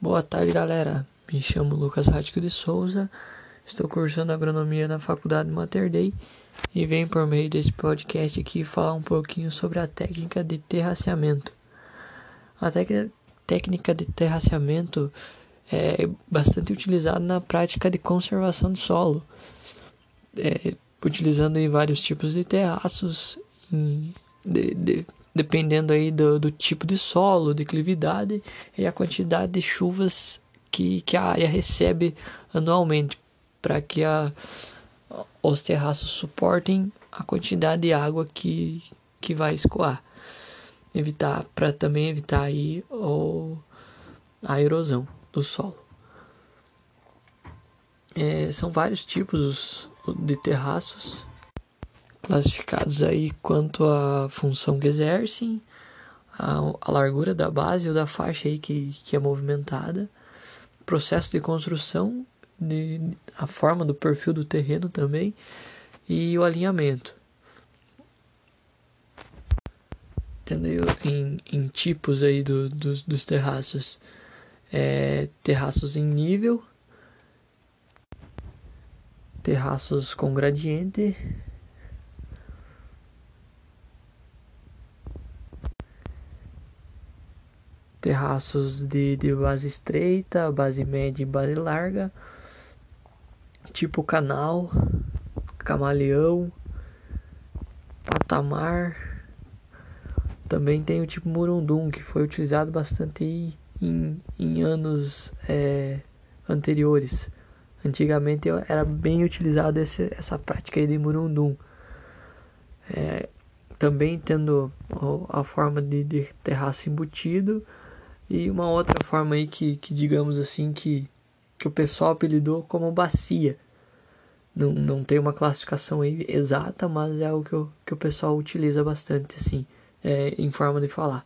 Boa tarde, galera. Me chamo Lucas Rático de Souza, estou cursando agronomia na Faculdade Mater Dei e venho por meio desse podcast aqui falar um pouquinho sobre a técnica de terraceamento. A técnica de terraceamento é bastante utilizada na prática de conservação de solo, é, utilizando em vários tipos de terraços, em, de, de dependendo aí do, do tipo de solo, declividade e a quantidade de chuvas que, que a área recebe anualmente, para que a, os terraços suportem a quantidade de água que, que vai escoar. Evitar, para também evitar aí o, a erosão do solo. É, são vários tipos de terraços classificados aí quanto à função que exercem, a, a, largura da base ou da faixa aí que, que é movimentada, processo de construção, de, a forma do perfil do terreno também e o alinhamento. Entendeu? Em, em tipos aí do, do, dos terraços. É, terraços em nível, terraços com gradiente, terraços de, de base estreita, base média e base larga, tipo canal, camaleão, patamar. Também tem o tipo murundum, que foi utilizado bastante em, em anos é, anteriores. Antigamente era bem utilizada essa prática de murundum. É, também tendo a forma de, de terraço embutido e uma outra forma aí que, que digamos assim, que, que o pessoal apelidou como bacia. Não, não tem uma classificação aí exata, mas é algo que, o, que o pessoal utiliza bastante, assim, é, em forma de falar.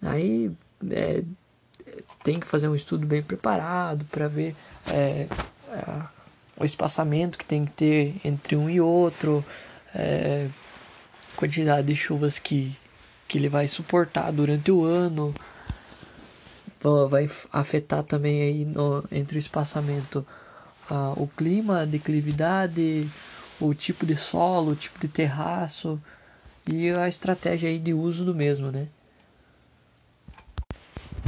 Aí é, tem que fazer um estudo bem preparado para ver é, o espaçamento que tem que ter entre um e outro, é, quantidade de chuvas que, que ele vai suportar durante o ano, vai afetar também aí no, entre o espaçamento uh, o clima, a declividade, o tipo de solo, o tipo de terraço e a estratégia aí de uso do mesmo, né?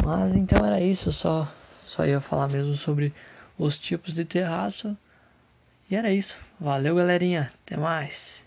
Mas então era isso, só só ia falar mesmo sobre os tipos de terraço. E era isso. Valeu, galerinha. Até mais.